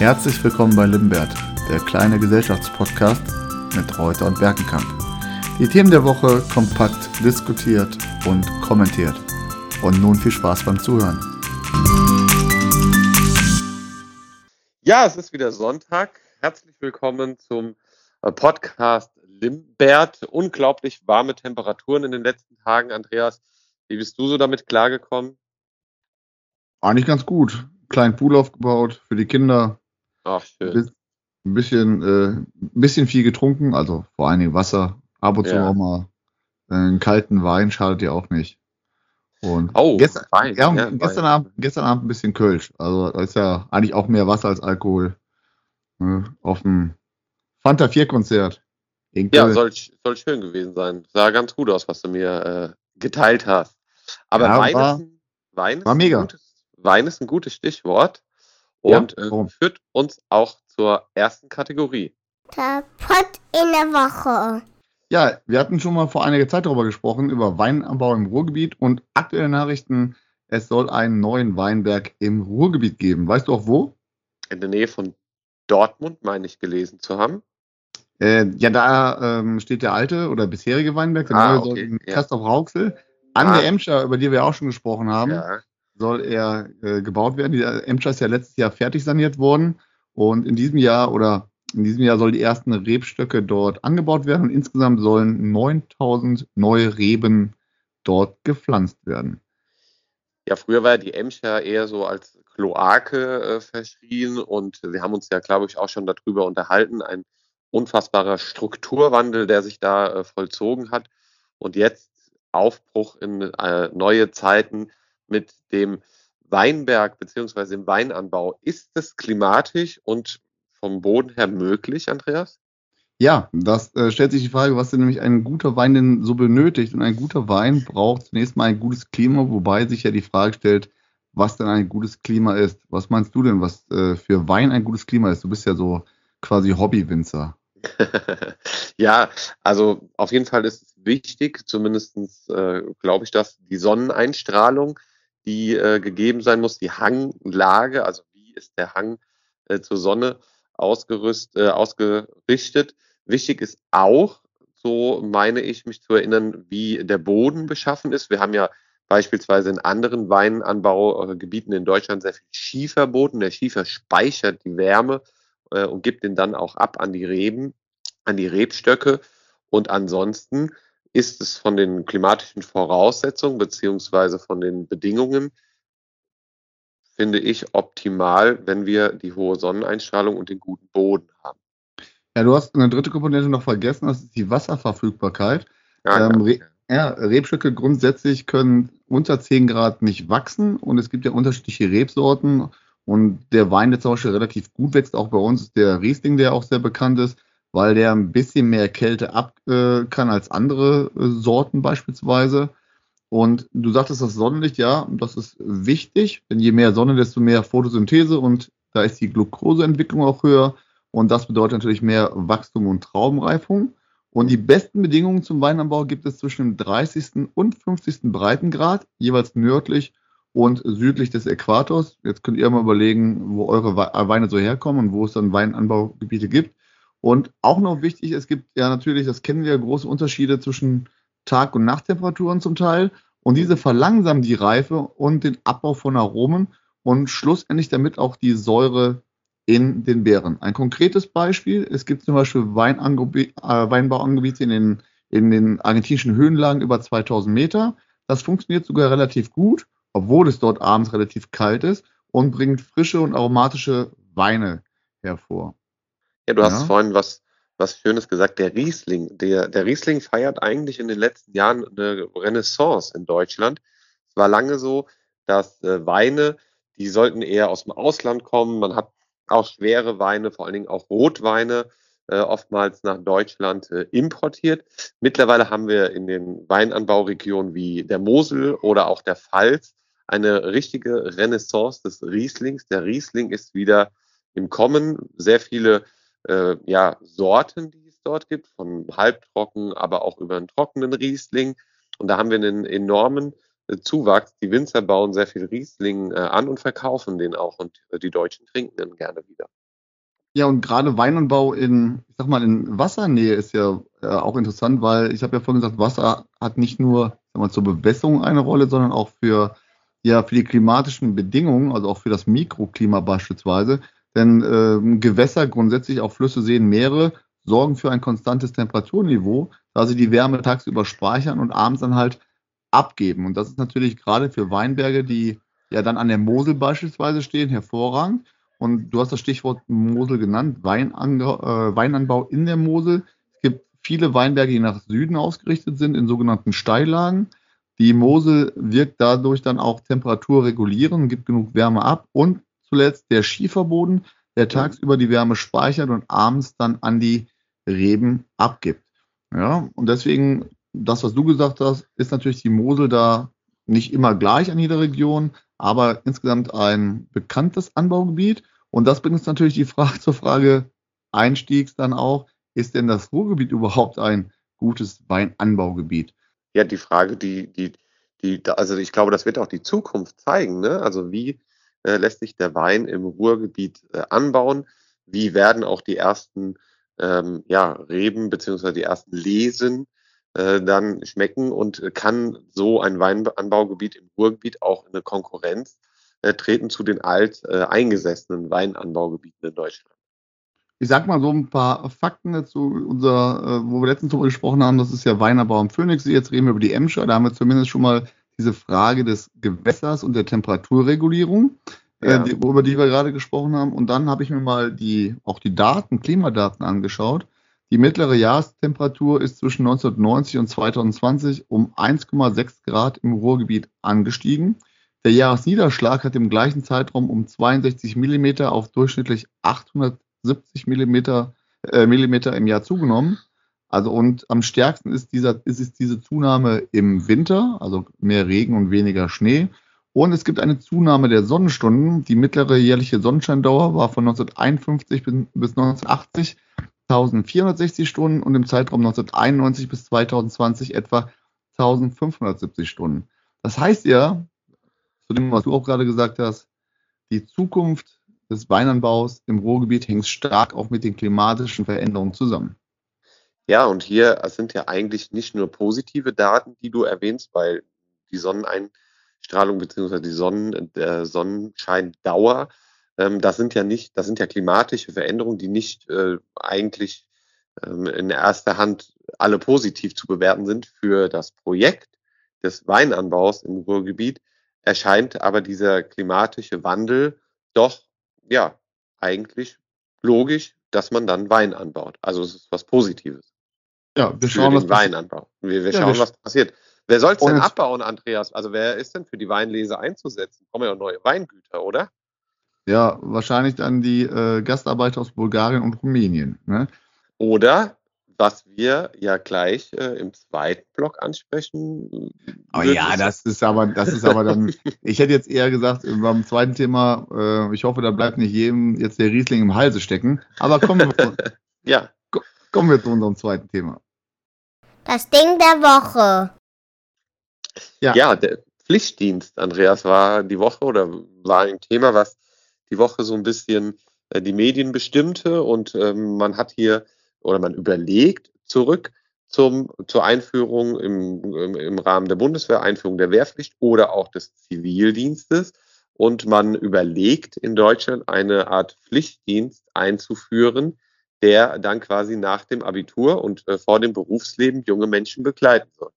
Herzlich willkommen bei Limbert, der kleine Gesellschaftspodcast mit Reuter und Berkenkamp. Die Themen der Woche kompakt diskutiert und kommentiert. Und nun viel Spaß beim Zuhören. Ja, es ist wieder Sonntag. Herzlich willkommen zum äh, Podcast Limbert. Unglaublich warme Temperaturen in den letzten Tagen. Andreas, wie bist du so damit klargekommen? Eigentlich ganz gut. Kleinen Pool aufgebaut für die Kinder. Ach, schön. Ein bisschen, äh, ein bisschen viel getrunken, also vor allen Dingen Wasser. Ab und zu Ja. auch mal äh, einen kalten Wein schadet ja auch nicht. Und Oh, gestern, Wein, ja, ja, gestern, Wein. Abend, gestern Abend ein bisschen Kölsch. Also da ist ja eigentlich auch mehr Wasser als Alkohol. Ne? Auf dem Fanta 4 Konzert. In Ja, Köln. soll, soll schön gewesen sein. Sah ganz gut aus, was du mir äh, geteilt hast. Aber Ja, Wein, war- ist ein, Wein, ist war mega. Gutes, Wein ist ein gutes Stichwort Ja, und äh, warum? führt uns auch zur ersten Kategorie. Der Pott in der Woche. Ja, wir hatten schon mal vor einiger Zeit darüber gesprochen, über Weinanbau im Ruhrgebiet und aktuelle Nachrichten. Es soll einen neuen Weinberg im Ruhrgebiet geben. Weißt du auch wo? In der Nähe von Dortmund, meine ich, gelesen zu haben. Äh, ja, da ähm, steht der alte oder bisherige Weinberg, der Ah, neue soll okay, in ja. Castorp-Rauxel. An Ah. der Emscher, über die wir auch schon gesprochen haben, Ja. Soll er äh, gebaut werden. Die Emscher ist ja letztes Jahr fertig saniert worden und in diesem Jahr oder in diesem Jahr soll die ersten Rebstöcke dort angebaut werden und insgesamt sollen 9000 neue Reben dort gepflanzt werden. Ja, früher war die Emscher eher so als Kloake äh, verschrien und wir haben uns ja, glaube ich, auch schon darüber unterhalten. Ein unfassbarer Strukturwandel, der sich da äh, vollzogen hat und jetzt Aufbruch in äh, neue Zeiten mit dem Weinberg beziehungsweise dem Weinanbau. Ist es klimatisch und vom Boden her möglich, Andreas? Ja, das äh, stellt sich die Frage, was denn nämlich ein guter Wein denn so benötigt. Und ein guter Wein braucht zunächst mal ein gutes Klima, wobei sich ja die Frage stellt, was denn ein gutes Klima ist. Was meinst du denn, was äh, für Wein ein gutes Klima ist? Du bist ja so quasi Hobbywinzer. ja, also auf jeden Fall ist es wichtig, zumindest äh, glaube ich, dass die Sonneneinstrahlung, die äh, gegeben sein muss, die Hanglage, also wie ist der Hang äh, zur Sonne ausgerüst, äh, ausgerichtet. Wichtig ist auch, so meine ich mich zu erinnern, wie der Boden beschaffen ist. Wir haben ja beispielsweise in anderen Weinanbaugebieten in Deutschland sehr viel Schieferboden. Der Schiefer speichert die Wärme äh, und gibt den dann auch ab an die Reben, an die Rebstöcke. Und ansonsten ist es von den klimatischen Voraussetzungen beziehungsweise von den Bedingungen, finde ich, optimal, wenn wir die hohe Sonneneinstrahlung und den guten Boden haben. Ja, du hast eine dritte Komponente noch vergessen, das ist die Wasserverfügbarkeit. Ja, Ähm, ja. Re- Ja, Rebstöcke grundsätzlich können unter 10 Grad nicht wachsen und es gibt ja unterschiedliche Rebsorten und der Wein, der zum Beispiel relativ gut wächst, auch bei uns ist der Riesling, der auch sehr bekannt ist, weil der ein bisschen mehr Kälte ab äh, kann als andere äh, Sorten beispielsweise. Und du sagtest das Sonnenlicht, ja, das ist wichtig, denn je mehr Sonne, desto mehr Photosynthese und da ist die Glukoseentwicklung auch höher und das bedeutet natürlich mehr Wachstum und Traubenreifung. Und die besten Bedingungen zum Weinanbau gibt es zwischen dem 30. und 50. Breitengrad, jeweils nördlich und südlich des Äquators. Jetzt könnt ihr mal überlegen, wo eure We- Weine so herkommen und wo es dann Weinanbaugebiete gibt. Und auch noch wichtig, es gibt ja natürlich, das kennen wir, große Unterschiede zwischen Tag- und Nachttemperaturen zum Teil. Und diese verlangsamen die Reife und den Abbau von Aromen und schlussendlich damit auch die Säure in den Beeren. Ein konkretes Beispiel, es gibt zum Beispiel Weinangebi- äh, Weinbauangebiete in den, in den argentinischen Höhenlagen über 2000 Meter. Das funktioniert sogar relativ gut, obwohl es dort abends relativ kalt ist und bringt frische und aromatische Weine hervor. Ja, du hast Ja. vorhin was, was Schönes gesagt, der Riesling. Der, der Riesling feiert eigentlich in den letzten Jahren eine Renaissance in Deutschland. Es war lange so, dass äh, Weine, die sollten eher aus dem Ausland kommen. Man hat auch schwere Weine, vor allen Dingen auch Rotweine, äh, oftmals nach Deutschland äh, importiert. Mittlerweile haben wir in den Weinanbauregionen wie der Mosel oder auch der Pfalz eine richtige Renaissance des Rieslings. Der Riesling ist wieder im Kommen. Sehr viele äh, ja, Sorten, die es dort gibt, von halbtrocken, aber auch über einen trockenen Riesling. Und da haben wir einen enormen äh, Zuwachs. Die Winzer bauen sehr viel Riesling äh, an und verkaufen den auch. Und äh, die Deutschen trinken den gerne wieder. Ja, und gerade Weinanbau in, ich sag mal, in Wassernähe ist ja äh, auch interessant, weil ich habe ja vorhin gesagt, Wasser hat nicht nur sag mal, zur Bewässerung eine Rolle, sondern auch für, ja, für die klimatischen Bedingungen, also auch für das Mikroklima beispielsweise. Denn äh, Gewässer, grundsätzlich auch Flüsse, Seen, Meere, sorgen für ein konstantes Temperaturniveau, da sie die Wärme tagsüber speichern und abends dann halt abgeben. Und das ist natürlich gerade für Weinberge, die ja dann an der Mosel beispielsweise stehen, hervorragend. Und du hast das Stichwort Mosel genannt, Weinanbau, äh, Weinanbau in der Mosel. Es gibt viele Weinberge, die nach Süden ausgerichtet sind, in sogenannten Steillagen. Die Mosel wirkt dadurch dann auch temperaturregulierend, gibt genug Wärme ab. Und zuletzt der Schieferboden, der tagsüber die Wärme speichert und abends dann an die Reben abgibt. Ja, und deswegen, das, was du gesagt hast, ist natürlich die Mosel da nicht immer gleich an jeder Region, aber insgesamt ein bekanntes Anbaugebiet. Und das bringt uns natürlich die Frage zur Frage Einstiegs dann auch, ist denn das Ruhrgebiet überhaupt ein gutes Weinanbaugebiet? Ja, die Frage, die, die, die, also ich glaube, das wird auch die Zukunft zeigen. Ne? Also wie äh, lässt sich der Wein im Ruhrgebiet äh, anbauen? Wie werden auch die ersten ähm, ja, Reben beziehungsweise die ersten Lesen äh, dann schmecken und kann so ein Weinanbaugebiet im Ruhrgebiet auch in eine Konkurrenz äh, treten zu den alt äh, eingesessenen Weinanbaugebieten in Deutschland. Ich sag mal so ein paar Fakten dazu, unser, äh, wo wir letztens darüber gesprochen haben, das ist ja Weinanbau am Phoenixsee, jetzt reden wir über die Emscher, da haben wir zumindest schon mal diese Frage des Gewässers und der Temperaturregulierung, äh, ja. die, über die wir gerade gesprochen haben. Und dann habe ich mir mal die, auch die Daten, Klimadaten angeschaut. Die mittlere Jahrestemperatur ist zwischen 1990 und 2020 um 1,6 Grad im Ruhrgebiet angestiegen. Der Jahresniederschlag hat im gleichen Zeitraum um 62 Millimeter auf durchschnittlich 870 Millimeter, äh, Millimeter im Jahr zugenommen. Also und am stärksten ist, dieser, ist es diese Zunahme im Winter, also mehr Regen und weniger Schnee. Und es gibt eine Zunahme der Sonnenstunden. Die mittlere jährliche Sonnenscheindauer war von 1951 bis 1980 1460 Stunden und im Zeitraum 1991 bis 2020 etwa 1570 Stunden. Das heißt ja, zu dem, was du auch gerade gesagt hast, die Zukunft des Weinanbaus im Ruhrgebiet hängt stark auch mit den klimatischen Veränderungen zusammen. Ja, und hier sind ja eigentlich nicht nur positive Daten, die du erwähnst, weil die Sonneneinstrahlung bzw. die Sonnen, der Sonnenscheindauer ähm, das sind ja nicht, das sind ja klimatische Veränderungen, die nicht äh, eigentlich ähm, in erster Hand alle positiv zu bewerten sind für das Projekt des Weinanbaus im Ruhrgebiet, erscheint aber dieser klimatische Wandel doch, ja, eigentlich logisch, dass man dann Wein anbaut. Also es ist was Positives. Ja, wir schauen, was Weinanbau. Wir, wir ja, schauen, wir was passiert. Wer soll es denn abbauen, Andreas? Also wer ist denn für die Weinlese einzusetzen? Kommen ja neue Weingüter, oder? Ja, wahrscheinlich dann die äh, Gastarbeiter aus Bulgarien und Rumänien. Ne? Oder was wir ja gleich äh, im zweiten Block ansprechen. Oh ja, das ist aber, das ist aber dann, ich hätte jetzt eher gesagt, beim zweiten Thema, äh, ich hoffe, da bleibt nicht jedem jetzt der Riesling im Halse stecken. Aber kommen wir, ja. kommen wir zu unserem zweiten Thema. Das Ding der Woche. Ja, ja der Pflichtdienst, Andreas, war die Woche oder war ein Thema, was die Woche so ein bisschen äh, die Medien bestimmte und ähm, man hat hier oder man überlegt zurück zum, zur Einführung im, im, im Rahmen der Bundeswehr, Einführung der Wehrpflicht oder auch des Zivildienstes. Und man überlegt in Deutschland eine Art Pflichtdienst einzuführen, der dann quasi nach dem Abitur und äh, vor dem Berufsleben junge Menschen begleiten soll.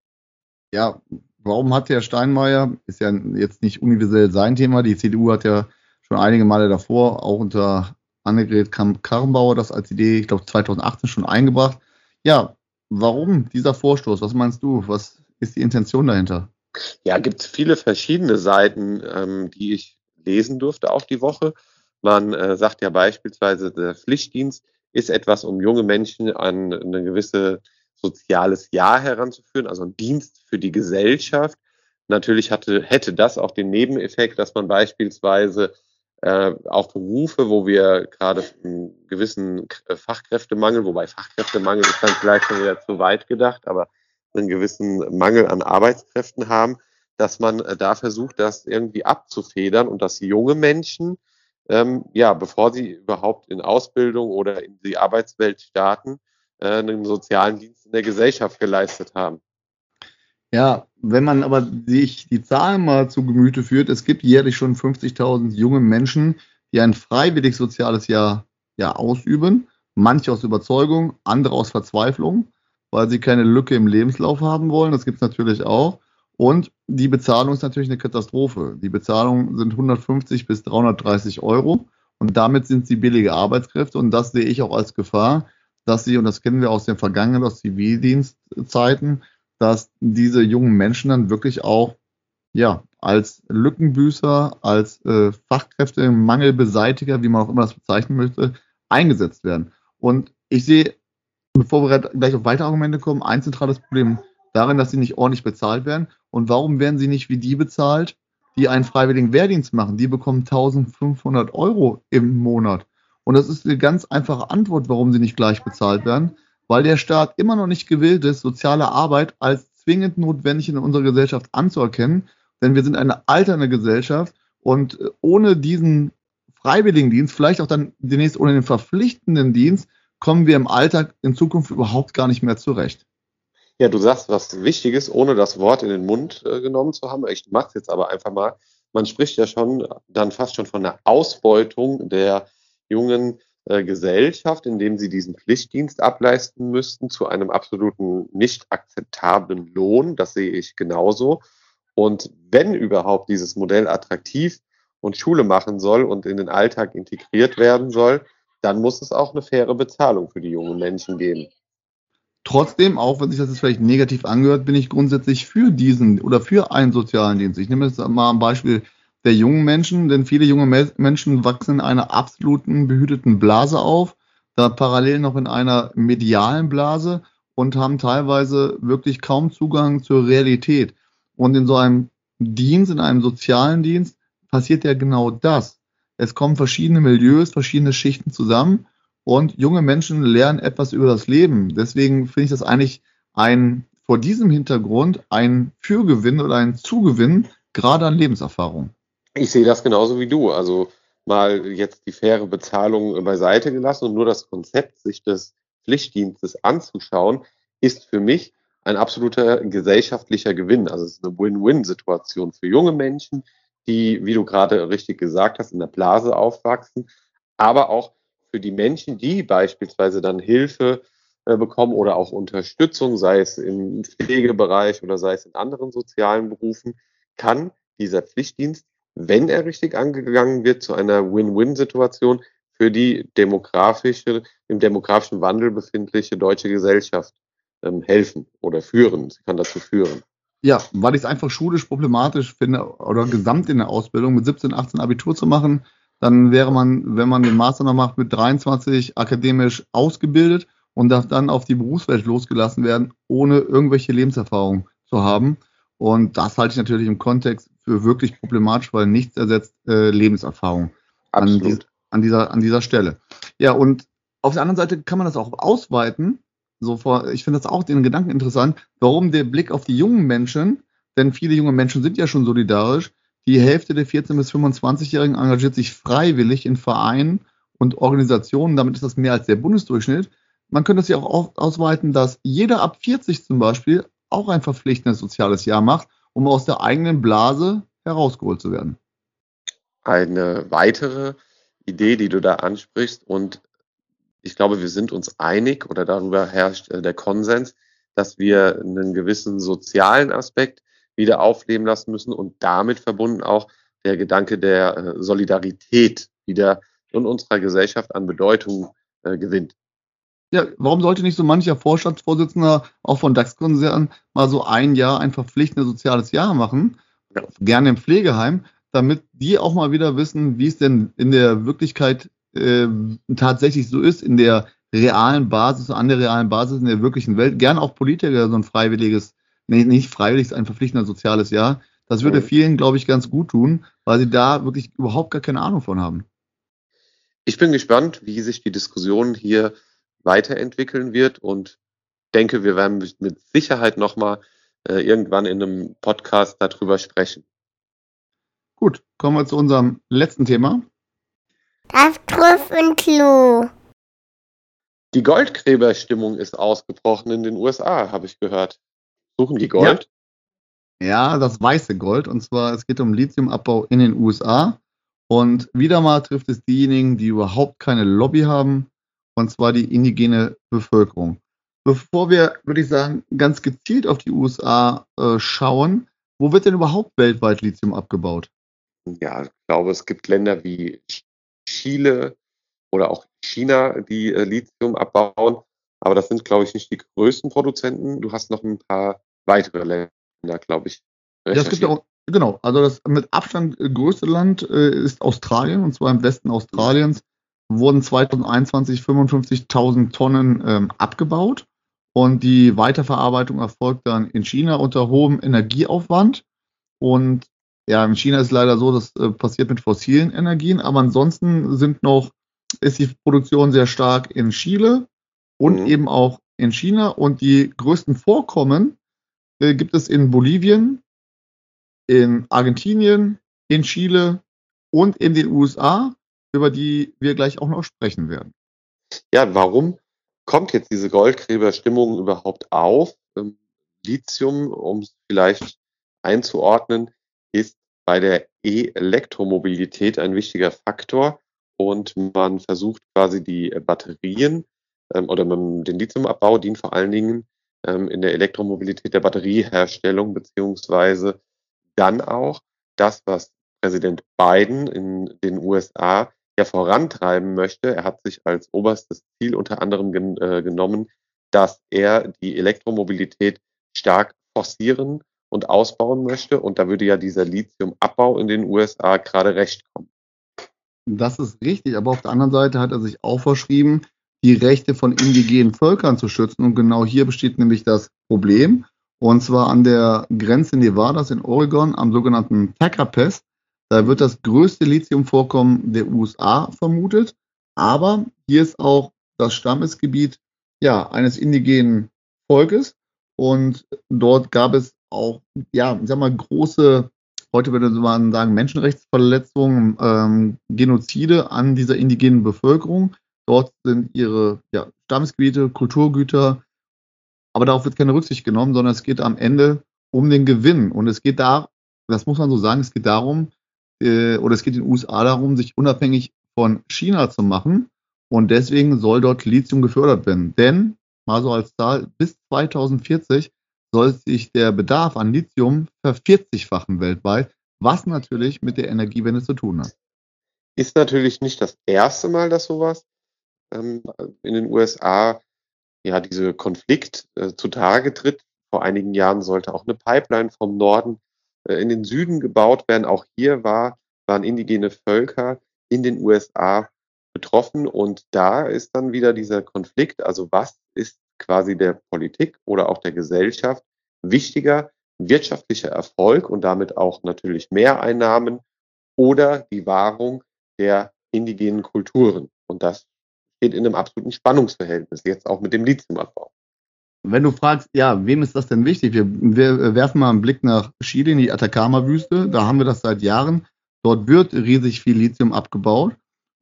Ja, warum hat Herr Steinmeier, ist ja jetzt nicht universell sein Thema, die CDU hat ja schon einige Male davor, auch unter Annegret Karrenbauer, das als Idee, ich glaube 2018 schon eingebracht. Ja, warum dieser Vorstoß? Was meinst du? Was ist die Intention dahinter? Ja, gibt es viele verschiedene Seiten, ähm, die ich lesen durfte auch die Woche. Man äh, sagt ja beispielsweise, der Pflichtdienst ist etwas, um junge Menschen an ein gewisse soziales Jahr heranzuführen, also ein Dienst für die Gesellschaft. Natürlich hatte, hätte das auch den Nebeneffekt, dass man beispielsweise äh, auch Berufe, wo wir gerade einen gewissen Fachkräftemangel, wobei Fachkräftemangel ist dann vielleicht schon wieder zu weit gedacht, aber einen gewissen Mangel an Arbeitskräften haben, dass man äh, da versucht, das irgendwie abzufedern und dass junge Menschen ähm, ja, bevor sie überhaupt in Ausbildung oder in die Arbeitswelt starten, äh, einen sozialen Dienst in der Gesellschaft geleistet haben. Ja, wenn man aber sich die Zahlen mal zu Gemüte führt, es gibt jährlich schon 50.000 junge Menschen, die ein freiwillig soziales Jahr ja, ausüben. Manche aus Überzeugung, andere aus Verzweiflung, weil sie keine Lücke im Lebenslauf haben wollen. Das gibt es natürlich auch. Und die Bezahlung ist natürlich eine Katastrophe. Die Bezahlung sind 150 bis 330 Euro und damit sind sie billige Arbeitskräfte und das sehe ich auch als Gefahr, dass sie, und das kennen wir aus den vergangenen, aus Zivildienstzeiten, dass diese jungen Menschen dann wirklich auch ja, als Lückenbüßer, als äh, Fachkräftemangelbeseitiger, wie man auch immer das bezeichnen möchte, eingesetzt werden. Und ich sehe, bevor wir gleich auf weitere Argumente kommen, ein zentrales Problem darin, dass sie nicht ordentlich bezahlt werden. Und warum werden sie nicht wie die bezahlt, die einen freiwilligen Wehrdienst machen? Die bekommen 1500 Euro im Monat. Und das ist eine ganz einfache Antwort, warum sie nicht gleich bezahlt werden, weil der Staat immer noch nicht gewillt ist, soziale Arbeit als zwingend notwendig in unserer Gesellschaft anzuerkennen. Denn wir sind eine alternde Gesellschaft und ohne diesen Freiwilligendienst, vielleicht auch dann demnächst ohne den verpflichtenden Dienst, kommen wir im Alltag in Zukunft überhaupt gar nicht mehr zurecht. Ja, du sagst was Wichtiges, ohne das Wort in den Mund äh, genommen zu haben. Ich mache es jetzt aber einfach mal. Man spricht ja schon dann fast schon von der Ausbeutung der jungen äh, Gesellschaft, indem sie diesen Pflichtdienst ableisten müssten zu einem absoluten nicht akzeptablen Lohn. Das sehe ich genauso. Und wenn überhaupt dieses Modell attraktiv und Schule machen soll und in den Alltag integriert werden soll, dann muss es auch eine faire Bezahlung für die jungen Menschen geben. Trotzdem, auch wenn sich das jetzt vielleicht negativ angehört, bin ich grundsätzlich für diesen oder für einen sozialen Dienst. Ich nehme jetzt mal ein Beispiel der jungen Menschen, denn viele junge Menschen wachsen in einer absoluten behüteten Blase auf, da parallel noch in einer medialen Blase und haben teilweise wirklich kaum Zugang zur Realität. Und in so einem Dienst, in einem sozialen Dienst, passiert ja genau das. Es kommen verschiedene Milieus, verschiedene Schichten zusammen und junge Menschen lernen etwas über das Leben. Deswegen finde ich das eigentlich ein, vor diesem Hintergrund ein Fürgewinn oder ein Zugewinn, gerade an Lebenserfahrung. Ich sehe das genauso wie du. Also mal jetzt die faire Bezahlung beiseite gelassen und nur das Konzept, sich des Pflichtdienstes anzuschauen, ist für mich ein absoluter gesellschaftlicher Gewinn. Also es ist eine Win-Win-Situation für junge Menschen, die, wie du gerade richtig gesagt hast, in der Blase aufwachsen, aber auch für die Menschen, die beispielsweise dann Hilfe äh, bekommen oder auch Unterstützung, sei es im Pflegebereich oder sei es in anderen sozialen Berufen, kann dieser Pflichtdienst, wenn er richtig angegangen wird, zu einer Win-Win-Situation für die demografische, im demografischen Wandel befindliche deutsche Gesellschaft ähm, helfen oder führen. Sie kann dazu führen. Ja, weil ich es einfach schulisch problematisch finde oder gesamt in der Ausbildung mit 17, 18 Abitur zu machen, dann wäre man, wenn man den Master noch macht, mit 23 akademisch ausgebildet und darf dann auf die Berufswelt losgelassen werden, ohne irgendwelche Lebenserfahrung zu haben. Und das halte ich natürlich im Kontext für wirklich problematisch, weil nichts ersetzt äh, Lebenserfahrung an, die, an, dieser, an dieser Stelle. Ja, und auf der anderen Seite kann man das auch ausweiten. So vor, ich finde das auch den Gedanken interessant, warum der Blick auf die jungen Menschen, denn viele junge Menschen sind ja schon solidarisch, die Hälfte der 14- bis 25-Jährigen engagiert sich freiwillig in Vereinen und Organisationen. Damit ist das mehr als der Bundesdurchschnitt. Man könnte es ja auch ausweiten, dass jeder ab 40 zum Beispiel auch ein verpflichtendes soziales Jahr macht, um aus der eigenen Blase herausgeholt zu werden. Eine weitere Idee, die du da ansprichst, und ich glaube, wir sind uns einig oder darüber herrscht äh, der Konsens, dass wir einen gewissen sozialen Aspekt wieder aufleben lassen müssen und damit verbunden auch der Gedanke der äh, Solidarität wieder in unserer Gesellschaft an Bedeutung äh, gewinnt. Ja, warum sollte nicht so mancher Vorstandsvorsitzender auch von DAX-Konzernen mal so ein Jahr ein verpflichtendes soziales Jahr machen? Ja. Gerne im Pflegeheim, damit die auch mal wieder wissen, wie es denn in der Wirklichkeit äh, tatsächlich so ist, in der realen Basis, an der realen Basis in der wirklichen Welt. Gerne auch Politiker so ein freiwilliges nee, nicht freiwillig, ist ein verpflichtender soziales Jahr. Das würde vielen, glaube ich, ganz gut tun, weil sie da wirklich überhaupt gar keine Ahnung von haben. Ich bin gespannt, wie sich die Diskussion hier weiterentwickeln wird und denke, wir werden mit Sicherheit nochmal äh, irgendwann in einem Podcast darüber sprechen. Gut, kommen wir zu unserem letzten Thema. Das Trüffelklo. Die Goldgräberstimmung ist ausgebrochen in den USA, habe ich gehört. Suchen die Gold? Ja, das weiße Gold. Und zwar, es geht um Lithiumabbau in den USA. Und wieder mal trifft es diejenigen, die überhaupt keine Lobby haben, und zwar die indigene Bevölkerung. Bevor wir, würde ich sagen, ganz gezielt auf die USA äh, schauen, wo wird denn überhaupt weltweit Lithium abgebaut? Ja, ich glaube, es gibt Länder wie Chile oder auch China, die äh, Lithium abbauen. Aber das sind, glaube ich, nicht die größten Produzenten. Du hast noch ein paar weitere Länder, glaube ich. Ja, es gibt ja auch, genau, also das mit Abstand größte Land äh, ist Australien, und zwar im Westen Australiens wurden 2021 55.000 Tonnen ähm, abgebaut und die Weiterverarbeitung erfolgt dann in China unter hohem Energieaufwand. Und ja, in China ist es leider so, das äh, passiert mit fossilen Energien, aber ansonsten sind noch, ist die Produktion sehr stark in Chile und mhm. eben auch in China. Und die größten Vorkommen äh, gibt es in Bolivien, in Argentinien, in Chile und in den USA, über die wir gleich auch noch sprechen werden. Ja, warum kommt jetzt diese Goldgräberstimmung überhaupt auf? Ähm, Lithium, um es vielleicht einzuordnen, ist bei der E-Elektromobilität ein wichtiger Faktor und man versucht quasi die Batterien ähm, oder den Lithiumabbau dient vor allen Dingen ähm, in der Elektromobilität der Batterieherstellung beziehungsweise dann auch das, was Präsident Biden in den USA ja vorantreiben möchte. Er hat sich als oberstes Ziel unter anderem gen äh, genommen, dass er die Elektromobilität stark forcieren und ausbauen möchte. Und da würde ja dieser Lithiumabbau in den USA gerade recht kommen. Das ist richtig, aber auf der anderen Seite hat er sich auch verschrieben, die Rechte von indigenen Völkern zu schützen. Und genau hier besteht nämlich das Problem. Und zwar an der Grenze Nevadas in Oregon am sogenannten Thacker Pass da wird das größte Lithiumvorkommen der USA vermutet. Aber hier ist auch das Stammesgebiet ja, eines indigenen Volkes. Und dort gab es auch, ja, ich sag mal, große, heute würde man sagen, Menschenrechtsverletzungen, ähm, Genozide an dieser indigenen Bevölkerung. Dort sind ihre ja, Stammesgebiete, Kulturgüter, aber darauf wird keine Rücksicht genommen, sondern es geht am Ende um den Gewinn. Und es geht da, das muss man so sagen, es geht darum, äh, oder es geht in den USA darum, sich unabhängig von China zu machen. Und deswegen soll dort Lithium gefördert werden. Denn, mal so als Zahl, bis 2040 soll sich der Bedarf an Lithium vervierzigfachen weltweit, was natürlich mit der Energiewende zu tun hat. Ist natürlich nicht das erste Mal, dass sowas ähm, in den USA ja diese Konflikt äh, zutage tritt. Vor einigen Jahren sollte auch eine Pipeline vom Norden äh, in den Süden gebaut werden. Auch hier war, waren indigene Völker in den USA betroffen. Und da ist dann wieder dieser Konflikt. Also was ist quasi der Politik oder auch der Gesellschaft wichtiger? Wirtschaftlicher Erfolg und damit auch natürlich Mehreinnahmen oder die Wahrung der indigenen Kulturen. Und das steht in einem absoluten Spannungsverhältnis, jetzt auch mit dem Lithiumabbau. Wenn du fragst, ja, wem ist das denn wichtig? Wir, wir werfen mal einen Blick nach Chile in die Atacama-Wüste. Da haben wir das seit Jahren. Dort wird riesig viel Lithium abgebaut.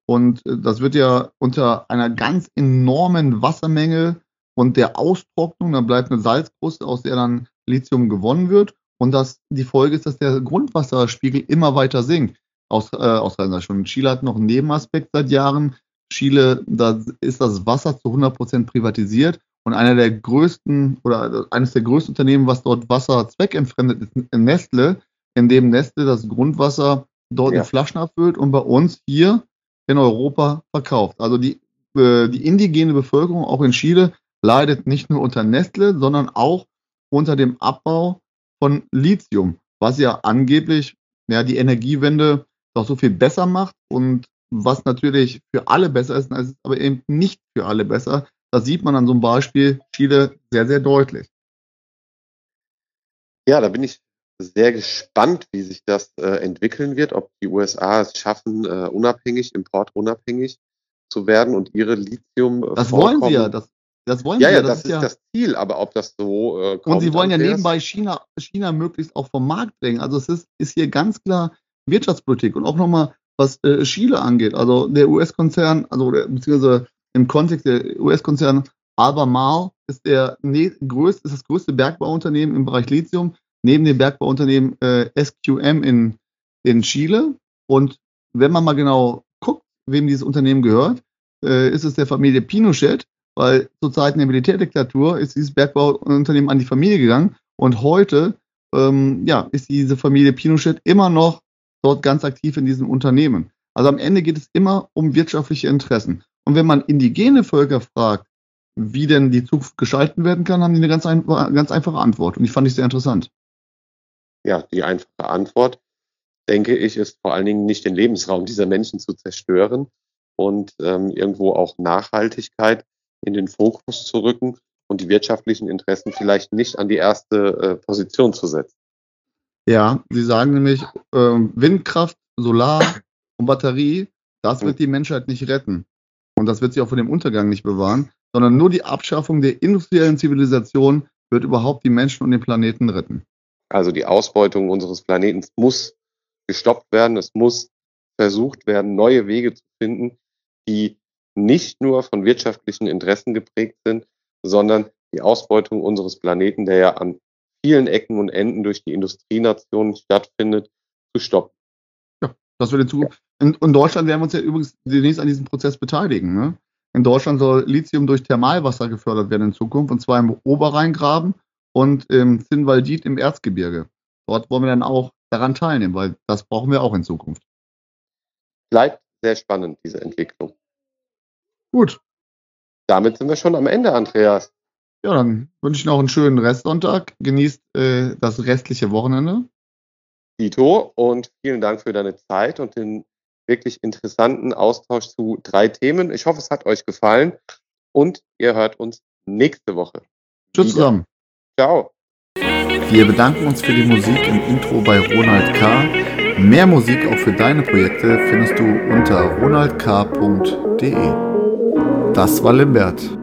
Und äh, das wird ja unter einer ganz enormen Wassermenge und der Austrocknung, dann bleibt eine Salzkruste, aus der dann Lithium gewonnen wird. Und das, die Folge ist, dass der Grundwasserspiegel immer weiter sinkt. Aus, äh, Australien schon. Chile hat noch einen Nebenaspekt seit Jahren. Chile, da ist das Wasser zu 100 Prozent privatisiert und einer der größten oder eines der größten Unternehmen, was dort Wasser zweckentfremdet, ist Nestle, in dem Nestle das Grundwasser dort ja. in Flaschen abfüllt und bei uns hier in Europa verkauft. Also die, äh, die indigene Bevölkerung, auch in Chile, leidet nicht nur unter Nestle, sondern auch unter dem Abbau von Lithium, was ja angeblich ja, die Energiewende doch so viel besser macht und was natürlich für alle besser ist, ist aber eben nicht für alle besser, das sieht man an so einem Beispiel Chile sehr, sehr deutlich. Ja, da bin ich sehr gespannt, wie sich das äh, entwickeln wird, ob die USA es schaffen, äh, unabhängig, importunabhängig zu werden und ihre Lithium. Äh, das wollen sie ja. Das, das wollen ja, sie ja, das, das ist ja das Ziel, aber ob das so äh, kommt. Und sie wollen ja nebenbei China, China möglichst auch vom Markt bringen. Also es ist, ist hier ganz klar Wirtschaftspolitik. Und auch nochmal, was äh, Chile angeht. Also der US-Konzern, also beziehungsweise im Kontext der US-Konzern Albemarle ist der ne größte, ist das größte Bergbauunternehmen im Bereich Lithium, neben dem Bergbauunternehmen äh, SQM in, in Chile. Und wenn man mal genau guckt, wem dieses Unternehmen gehört, äh, ist es der Familie Pinochet, weil zur Zeiten der Militärdiktatur ist dieses Bergbauunternehmen an die Familie gegangen und heute ähm, ja, ist diese Familie Pinochet immer noch dort ganz aktiv in diesem Unternehmen. Also am Ende geht es immer um wirtschaftliche Interessen. Und wenn man indigene Völker fragt, wie denn die Zukunft gestalten werden kann, haben die eine ganz, ein, ganz einfache Antwort. Und ich fand ich sehr interessant. Ja, die einfache Antwort, denke ich, ist vor allen Dingen nicht den Lebensraum dieser Menschen zu zerstören und ähm, irgendwo auch Nachhaltigkeit in den Fokus zu rücken und die wirtschaftlichen Interessen vielleicht nicht an die erste äh, Position zu setzen. Ja, Sie sagen nämlich, äh, Windkraft, Solar und Batterie, das wird die Menschheit nicht retten. Und das wird sie auch vor dem Untergang nicht bewahren, sondern nur die Abschaffung der industriellen Zivilisation wird überhaupt die Menschen und den Planeten retten. Also die Ausbeutung unseres Planeten muss gestoppt werden. Es muss versucht werden, neue Wege zu finden, die nicht nur von wirtschaftlichen Interessen geprägt sind, sondern die Ausbeutung unseres Planeten, der ja an vielen Ecken und Enden durch die Industrienationen stattfindet, zu stoppen. Ja, das wird in Zukunft. In, in Deutschland werden wir uns ja übrigens demnächst an diesem Prozess beteiligen. Ne? In Deutschland soll Lithium durch Thermalwasser gefördert werden in Zukunft, und zwar im Oberrheingraben und im Zinnwaldit im Erzgebirge. Dort wollen wir dann auch daran teilnehmen, weil das brauchen wir auch in Zukunft. Bleibt sehr spannend, diese Entwicklung. Gut. Damit sind wir schon am Ende, Andreas. Ja, dann wünsche ich noch einen schönen Restsonntag. Genießt äh, das restliche Wochenende. Dito und vielen Dank für deine Zeit und den wirklich interessanten Austausch zu drei Themen. Ich hoffe, es hat euch gefallen und ihr hört uns nächste Woche. Tschüss zusammen. Ciao. Wir bedanken uns für die Musik im Intro bei Ronald K. Mehr Musik auch für deine Projekte findest du unter ronaldk.de. Das war Limbert.